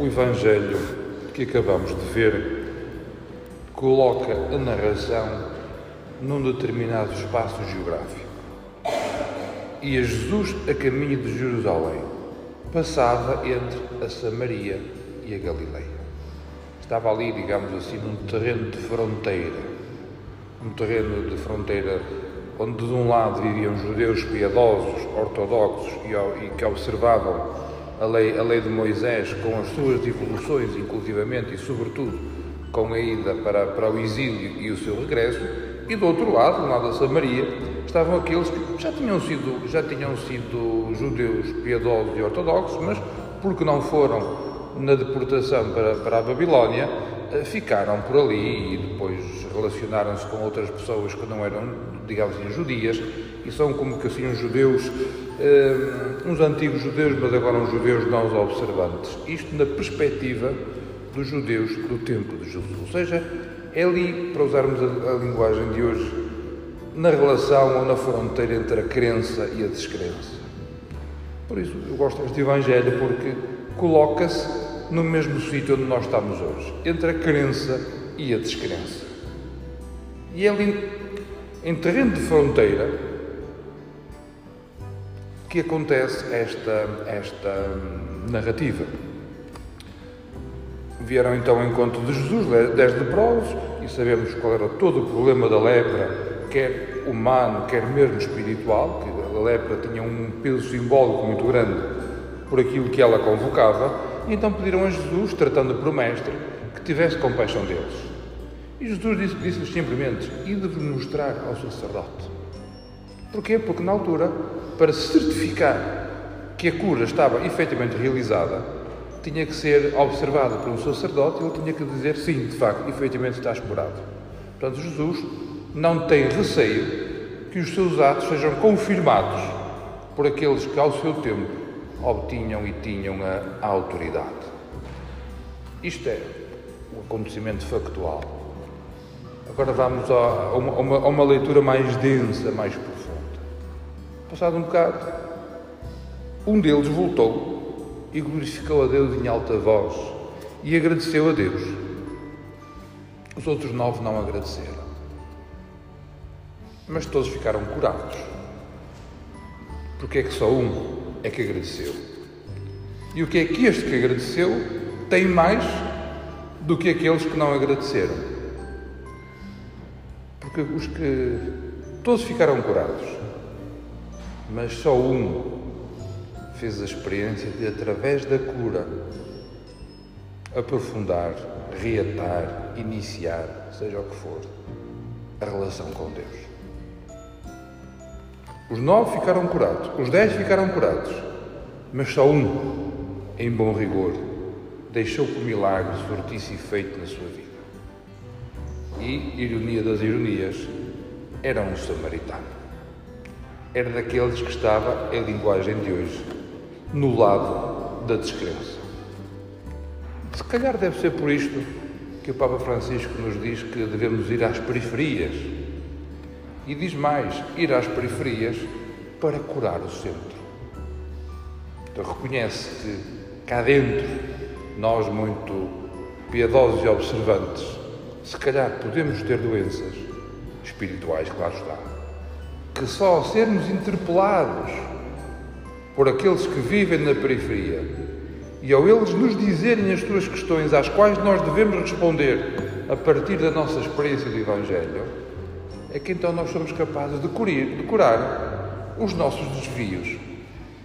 o Evangelho que acabamos de ver coloca a narração num determinado espaço geográfico. E a Jesus a caminho de Jerusalém passava entre a Samaria e a Galileia. Estava ali, digamos assim, num terreno de fronteira, um terreno de fronteira onde de um lado viviam judeus piedosos, ortodoxos e, e que observavam a lei, a lei de Moisés com as suas evoluções, inclusivamente e sobretudo com a ida para, para o exílio e o seu regresso, e do outro lado, do lado da Samaria, estavam aqueles que já tinham sido, já tinham sido judeus piedosos e ortodoxos, mas porque não foram na deportação para, para a Babilónia, eh, ficaram por ali e depois relacionaram-se com outras pessoas que não eram, digamos assim, judias e são como que assim judeus, uns antigos judeus, mas agora uns judeus não observantes. Isto na perspectiva dos judeus do tempo de Jesus. Ou seja, é ali, para usarmos a, a linguagem de hoje, na relação ou na fronteira entre a crença e a descrença. Por isso, eu gosto deste Evangelho porque coloca-se no mesmo sítio onde nós estamos hoje, entre a crença e a descrença. E é ali, em terreno de fronteira, que acontece esta, esta narrativa. Vieram então ao encontro de Jesus, dez leprosos, e sabemos qual era todo o problema da lepra, quer humano, quer mesmo espiritual, que a lepra tinha um peso simbólico muito grande por aquilo que ela convocava, e então pediram a Jesus, tratando por mestre, que tivesse compaixão deles. E Jesus disse-lhes disse simplesmente: Ide-vos mostrar ao sacerdote. Porquê? Porque na altura, para certificar que a cura estava efetivamente realizada, tinha que ser observada por um sacerdote e ele tinha que dizer sim, de facto, efetivamente estás curado. Portanto, Jesus não tem receio que os seus atos sejam confirmados por aqueles que, ao seu tempo, obtinham e tinham a, a autoridade. Isto é o acontecimento factual. Agora vamos a a, uma, a uma, leitura mais densa, mais profunda. Passado um bocado, um deles voltou e glorificou a Deus em alta voz e agradeceu a Deus. Os outros nove não agradeceram. Mas todos ficaram curados. Porque é que só um é que agradeceu. E o que é que este que agradeceu tem mais do que aqueles que não agradeceram? Porque os que todos ficaram curados, mas só um fez a experiência de, através da cura, aprofundar, reatar, iniciar, seja o que for, a relação com Deus. Os nove ficaram curados, os dez ficaram curados, mas só um, em bom rigor, deixou que o milagre surtisse efeito na sua vida. E, ironia das ironias, era um samaritano. Era daqueles que estava, em linguagem de hoje, no lado da descrença. Se calhar deve ser por isto que o Papa Francisco nos diz que devemos ir às periferias e diz mais: ir às periferias para curar o centro. Então reconhece que cá dentro, nós muito piedosos e observantes, se calhar podemos ter doenças espirituais, claro está, que só ao sermos interpelados por aqueles que vivem na periferia e ao eles nos dizerem as suas questões às quais nós devemos responder a partir da nossa experiência do Evangelho, é que então nós somos capazes de curar, de curar os nossos desvios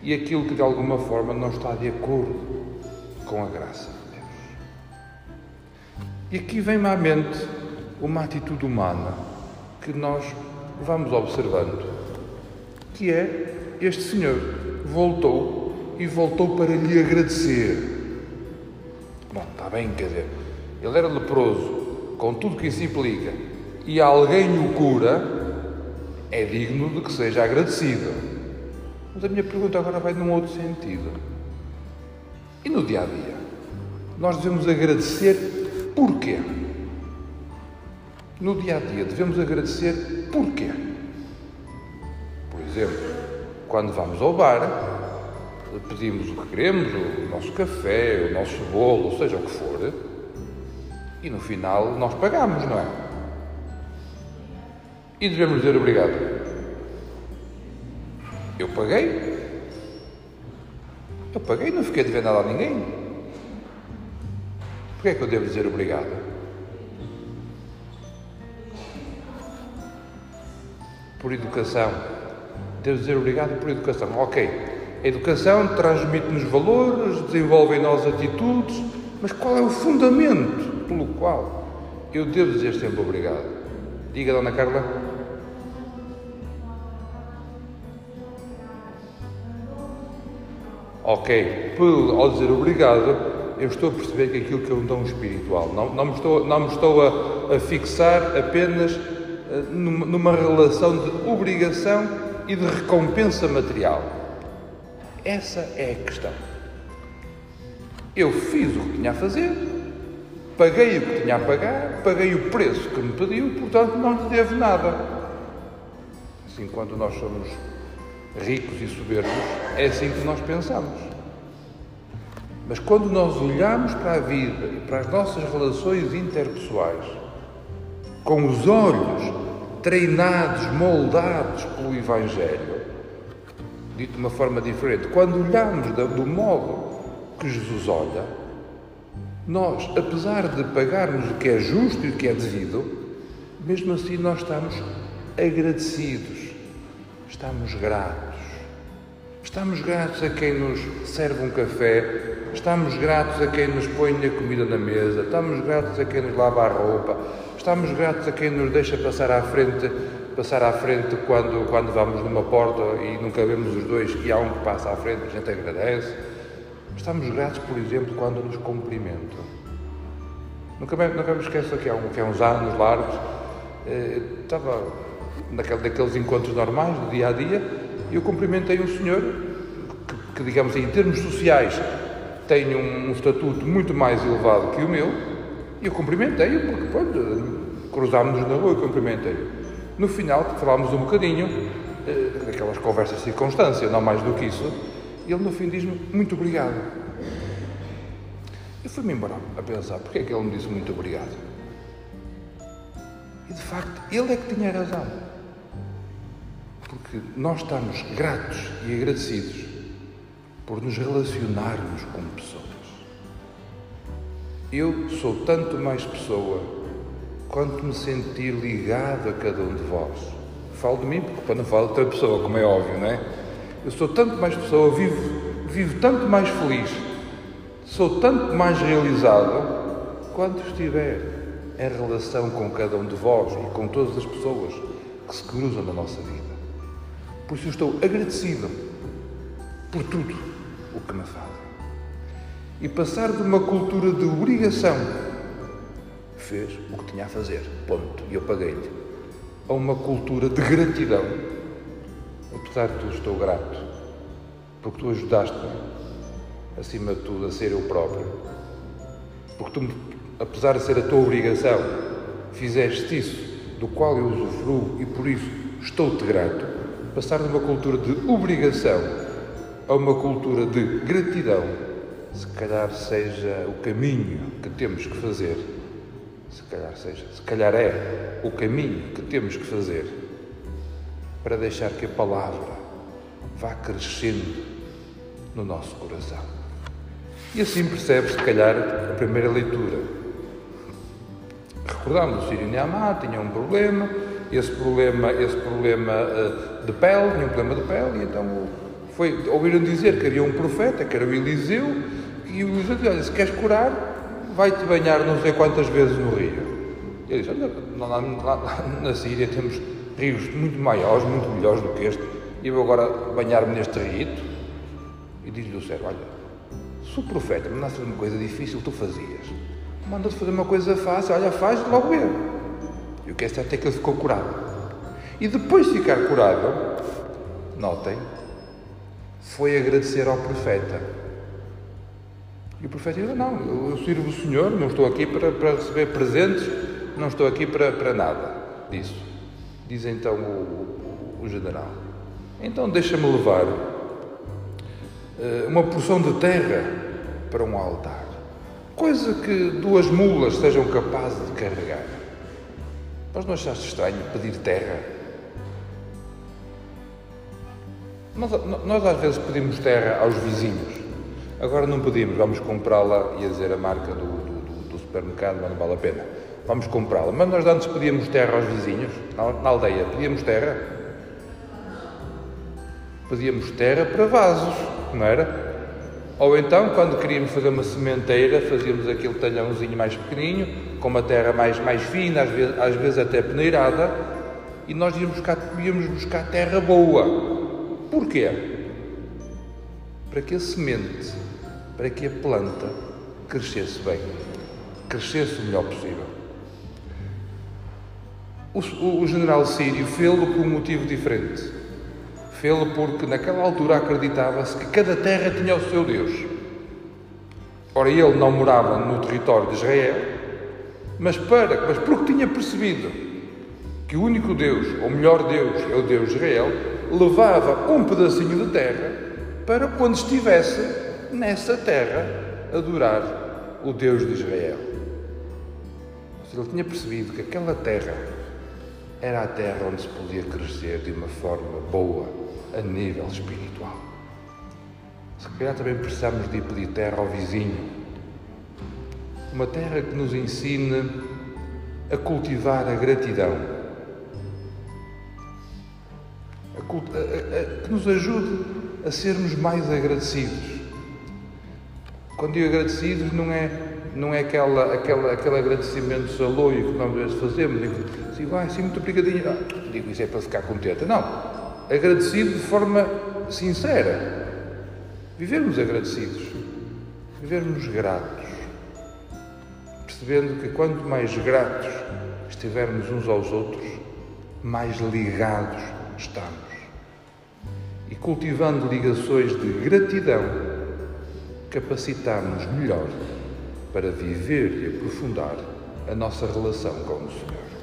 e aquilo que de alguma forma não está de acordo com a graça de Deus. E aqui vem-me à mente uma atitude humana que nós vamos observando, que é este Senhor voltou e voltou para lhe agradecer. Bom, está bem, quer dizer, ele era leproso, com tudo que isso implica, e alguém o cura, é digno de que seja agradecido. Mas a minha pergunta agora vai num outro sentido. E no dia a dia? Nós devemos agradecer porquê? No dia a dia devemos agradecer porquê? Por exemplo, quando vamos ao bar, pedimos o que queremos, o nosso café, o nosso bolo, seja o que for, e no final nós pagamos, não é? E devemos dizer obrigado. Eu paguei. Eu paguei, não fiquei dever nada a ninguém. Porquê é que eu devo dizer obrigado? Por educação. Devo dizer obrigado por educação. Ok. A educação transmite-nos valores, desenvolve em nós atitudes, mas qual é o fundamento pelo qual eu devo dizer sempre obrigado? Diga, Dona Carla. Ok, por, ao dizer obrigado, eu estou a perceber que aquilo que é um dom espiritual, não, não me estou, não me estou a, a fixar apenas numa, relação de obrigação e de recompensa material. Essa é a questão. Eu fiz o que tinha a fazer, paguei o que tinha a pagar, paguei o preço que me pediu, portanto não lhe devo nada. Assim, quando nós somos ricos e soberbos, é assim que nós pensamos. Mas quando nós olhamos para a vida e para as nossas relações interpessoais com os olhos treinados, moldados pelo Evangelho, dito de uma forma diferente, quando olhamos do modo que Jesus olha, nós, apesar de pagarmos o que é justo e o que é devido, mesmo assim nós estamos agradecidos Estamos gratos. Estamos gratos a quem nos serve um café, estamos gratos a quem nos põe a comida na mesa, estamos gratos a quem nos lava a roupa, estamos gratos a quem nos deixa passar à frente, passar à frente quando, quando vamos numa porta e nunca vemos os dois e há um que passa à frente, a gente agradece. Estamos gratos, por exemplo, quando nos cumprimentam. Nunca nunca me esqueço que há, um, que há uns anos largos, eh, estava naquele, naqueles encontros normais do dia a dia, eu cumprimentei um senhor que, que digamos, em termos sociais, tem um, um, estatuto muito mais elevado que o meu, e eu cumprimentei-o, porque pronto, cruzámos-nos na rua e cumprimentei-o. No final, falámos um bocadinho, eh, daquelas conversas de circunstância, não mais do que isso, e ele no fim diz-me muito obrigado. Eu fui-me embora a pensar, porque é que ele me disse muito obrigado? E de facto, ele é que tinha razão porque nós estamos gratos e agradecidos por nos relacionarmos com pessoas. Eu sou tanto mais pessoa quanto me sentir ligado a cada um de vós. Falo de mim porque para não falar de outra pessoa, como é óbvio, não é? Eu sou tanto mais pessoa, vivo, vivo tanto mais feliz, sou tanto mais realizado quanto estiver em relação com cada um de vós e com todas as pessoas que se cruzam na nossa vida. Por isso eu estou agradecido por tudo o que me fazem. E passar de uma cultura de obrigação, fez o que tinha a fazer, ponto, e eu paguei-lhe, a uma cultura de gratidão. Apesar de tudo, estou grato, porque tu ajudaste-me, acima de tudo, a ser eu próprio. Porque tu, apesar de ser a tua obrigação, fizeste isso do qual eu usufruo e por isso estou-te grato. Passar de uma cultura de obrigação a uma cultura de gratidão, se calhar seja o caminho que temos que fazer, se calhar seja, se calhar é o caminho que temos que fazer para deixar que a palavra vá crescendo no nosso coração. E assim percebe se calhar, a primeira leitura. Recordamos o Sírio Niamá, tinha um problema, esse problema, esse problema uh, de pele, tinha um problema de pele, e então foi, ouviram dizer que havia um profeta, que era o Eliseu, e o Eliseu disse, olha, se queres curar, vai-te banhar não sei quantas vezes no rio. Ele disse, olha, lá, na Síria temos rios muito maiores, muito melhores do que este, e eu agora banhar-me neste rito. E diz-lhe o céu, olha, se o profeta mandasse uma coisa difícil, tu fazias. Manda-te fazer uma coisa fácil, olha, faz, logo vê. E o que é certo é que ele ficou curado. E depois de ficar curado, notem, foi agradecer ao profeta. E o profeta disse: Não, eu sirvo o Senhor, não estou aqui para, para receber presentes, não estou aqui para, para nada disso. Diz então o, o, o general. Então deixa-me levar eh, uma porção de terra para um altar. Coisa que duas mulas sejam capazes de carregar. Mas não achaste estranho pedir terra? Nós, nós às vezes pedimos terra aos vizinhos. Agora não pedimos, vamos comprá-la, ia dizer a marca do, do, do, supermercado, mas não vale a pena. Vamos comprá-la. Mas nós antes pedíamos terra aos vizinhos, na, na aldeia, pedíamos terra. Pedíamos terra para vasos, não era? Ou então, quando queríamos fazer uma sementeira, fazíamos aquele talhãozinho mais pequenininho, com uma terra mais, mais fina, às vezes, às vezes até peneirada, e nós íamos buscar, íamos buscar terra boa. Porquê? Para que a semente, para que a planta crescesse bem, crescesse o melhor possível. O, o, general Sírio fê-lo por um motivo diferente. Fê-lo porque naquela altura acreditava-se que cada terra tinha o seu Deus. Ora, ele não morava no território de Israel, mas, para, mas porque tinha percebido que o único Deus, ou melhor Deus, é o Deus de Israel, levava um pedacinho de terra para quando estivesse nessa terra adorar o Deus de Israel. Ele tinha percebido que aquela terra era a terra onde se podia crescer de uma forma boa a nível espiritual. Se calhar também precisamos de pedir terra ao vizinho. Uma terra que nos ensine a cultivar a gratidão que nos ajude a sermos mais agradecidos. Quando digo agradecidos, não é, não é aquela, aquela, aquele agradecimento saloio que nós às vezes fazemos, digo, assim, vai, sim, muito obrigadinho. Ah, digo, isso é para ficar contente. Não, agradecido de forma sincera. Vivermos agradecidos, vivermos gratos, percebendo que quanto mais gratos estivermos uns aos outros, mais ligados estamos e cultivando ligações de gratidão, capacitamos melhor para viver e aprofundar a nossa relação com o Senhor.